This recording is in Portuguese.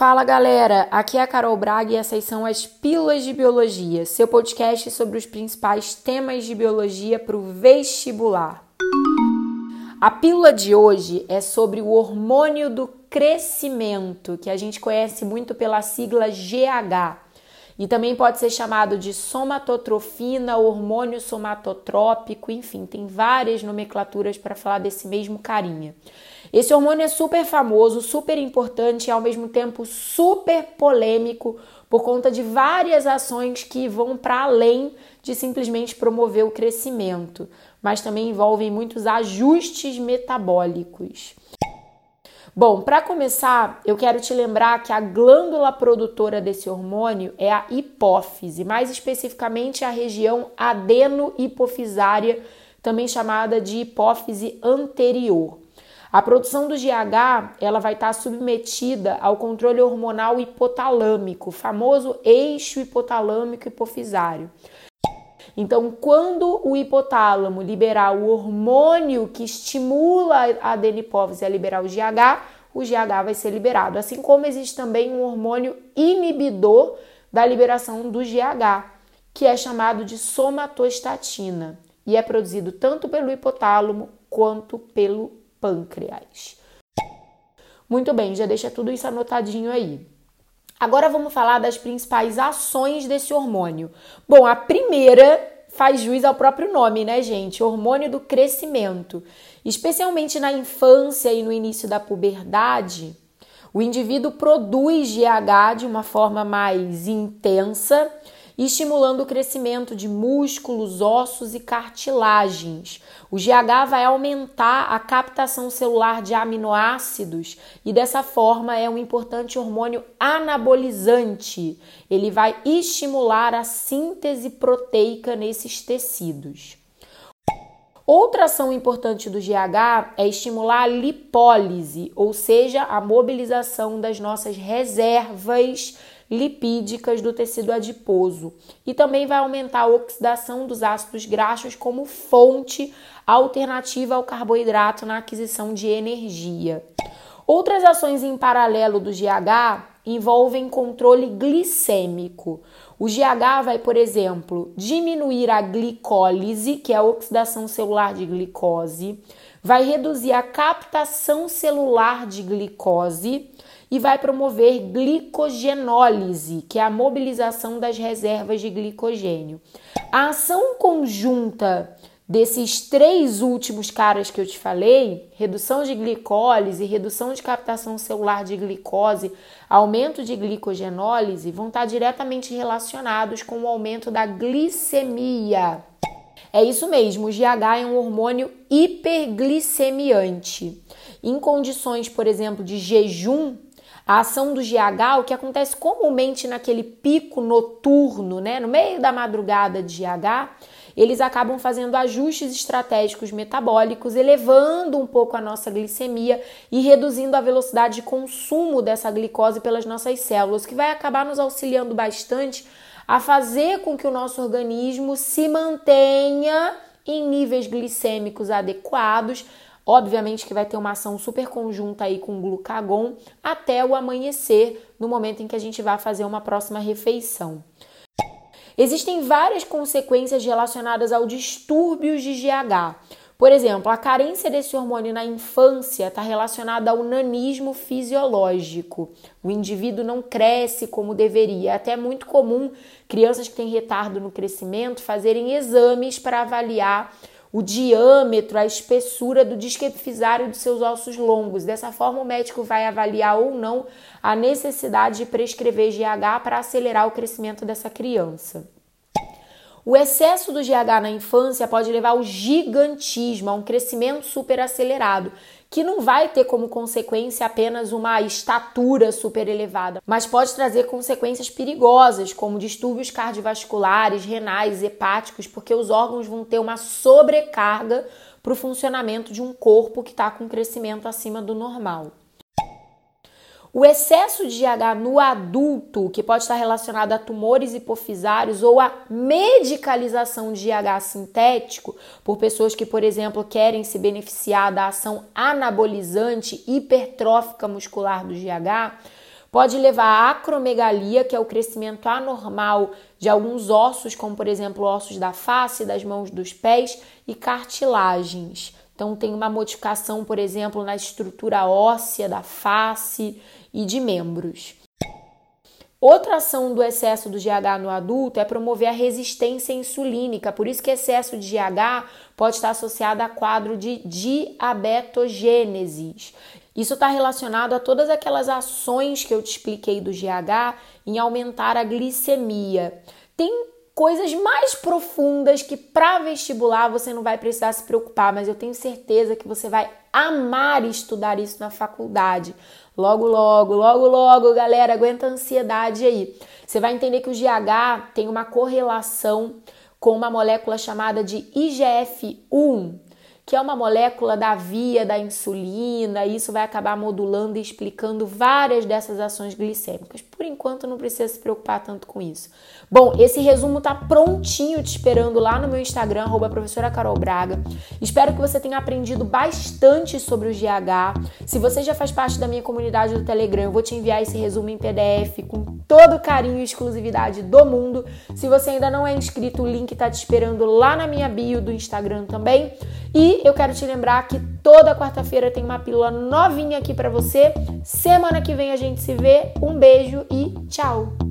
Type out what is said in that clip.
Fala galera, aqui é a Carol Braga e essas são as Pílulas de Biologia, seu podcast sobre os principais temas de biologia para o vestibular. A pílula de hoje é sobre o hormônio do crescimento, que a gente conhece muito pela sigla GH, e também pode ser chamado de somatotrofina, hormônio somatotrópico, enfim, tem várias nomenclaturas para falar desse mesmo carinha. Esse hormônio é super famoso, super importante e ao mesmo tempo super polêmico por conta de várias ações que vão para além de simplesmente promover o crescimento, mas também envolvem muitos ajustes metabólicos. Bom, para começar, eu quero te lembrar que a glândula produtora desse hormônio é a hipófise, mais especificamente a região adeno-hipofisária, também chamada de hipófise anterior. A produção do GH ela vai estar submetida ao controle hormonal hipotalâmico, famoso eixo hipotalâmico hipofisário. Então, quando o hipotálamo liberar o hormônio que estimula a adenipófise a liberar o GH, o GH vai ser liberado. Assim como existe também um hormônio inibidor da liberação do GH, que é chamado de somatostatina e é produzido tanto pelo hipotálamo quanto pelo pâncreas. Muito bem, já deixa tudo isso anotadinho aí. Agora vamos falar das principais ações desse hormônio. Bom, a primeira faz jus ao próprio nome, né, gente? Hormônio do crescimento. Especialmente na infância e no início da puberdade, o indivíduo produz GH de uma forma mais intensa estimulando o crescimento de músculos, ossos e cartilagens. O GH vai aumentar a captação celular de aminoácidos e dessa forma é um importante hormônio anabolizante. Ele vai estimular a síntese proteica nesses tecidos. Outra ação importante do GH é estimular a lipólise, ou seja, a mobilização das nossas reservas lipídicas do tecido adiposo e também vai aumentar a oxidação dos ácidos graxos como fonte alternativa ao carboidrato na aquisição de energia. Outras ações em paralelo do GH envolvem controle glicêmico. O GH vai, por exemplo, diminuir a glicólise, que é a oxidação celular de glicose, vai reduzir a captação celular de glicose e vai promover glicogenólise, que é a mobilização das reservas de glicogênio. A ação conjunta desses três últimos caras que eu te falei, redução de glicólise, redução de captação celular de glicose, aumento de glicogenólise, vão estar diretamente relacionados com o aumento da glicemia. É isso mesmo, o GH é um hormônio hiperglicemiante. Em condições, por exemplo, de jejum, a ação do GH, o que acontece comumente naquele pico noturno, né, no meio da madrugada de GH, eles acabam fazendo ajustes estratégicos metabólicos, elevando um pouco a nossa glicemia e reduzindo a velocidade de consumo dessa glicose pelas nossas células, que vai acabar nos auxiliando bastante a fazer com que o nosso organismo se mantenha em níveis glicêmicos adequados, Obviamente que vai ter uma ação super conjunta aí com o glucagon até o amanhecer, no momento em que a gente vai fazer uma próxima refeição. Existem várias consequências relacionadas ao distúrbios de GH. Por exemplo, a carência desse hormônio na infância está relacionada ao nanismo fisiológico. O indivíduo não cresce como deveria. É até muito comum crianças que têm retardo no crescimento fazerem exames para avaliar o diâmetro, a espessura do disco epifisário dos seus ossos longos. Dessa forma, o médico vai avaliar ou não a necessidade de prescrever GH para acelerar o crescimento dessa criança. O excesso do GH na infância pode levar ao gigantismo, a um crescimento superacelerado, que não vai ter como consequência apenas uma estatura super elevada, mas pode trazer consequências perigosas, como distúrbios cardiovasculares, renais, hepáticos, porque os órgãos vão ter uma sobrecarga para o funcionamento de um corpo que está com crescimento acima do normal. O excesso de GH no adulto, que pode estar relacionado a tumores hipofisários ou a medicalização de GH sintético, por pessoas que, por exemplo, querem se beneficiar da ação anabolizante hipertrófica muscular do GH, Pode levar a acromegalia, que é o crescimento anormal de alguns ossos, como por exemplo ossos da face, das mãos, dos pés e cartilagens. Então tem uma modificação, por exemplo, na estrutura óssea da face e de membros. Outra ação do excesso do GH no adulto é promover a resistência insulínica, por isso que excesso de GH pode estar associado a quadro de diabetogênesis. Isso está relacionado a todas aquelas ações que eu te expliquei do GH em aumentar a glicemia. Tem coisas mais profundas que para vestibular você não vai precisar se preocupar, mas eu tenho certeza que você vai amar estudar isso na faculdade. Logo, logo, logo, logo, galera, aguenta a ansiedade aí. Você vai entender que o GH tem uma correlação com uma molécula chamada de IGF-1 que é uma molécula da via da insulina, e isso vai acabar modulando e explicando várias dessas ações glicêmicas. Por enquanto, não precisa se preocupar tanto com isso. Bom, esse resumo tá prontinho te esperando lá no meu Instagram, professora Carol Braga. Espero que você tenha aprendido bastante sobre o GH. Se você já faz parte da minha comunidade do Telegram, eu vou te enviar esse resumo em PDF com todo o carinho e exclusividade do mundo. Se você ainda não é inscrito, o link tá te esperando lá na minha bio do Instagram também. E eu quero te lembrar que toda quarta-feira tem uma pílula novinha aqui para você. Semana que vem a gente se vê. Um beijo e tchau!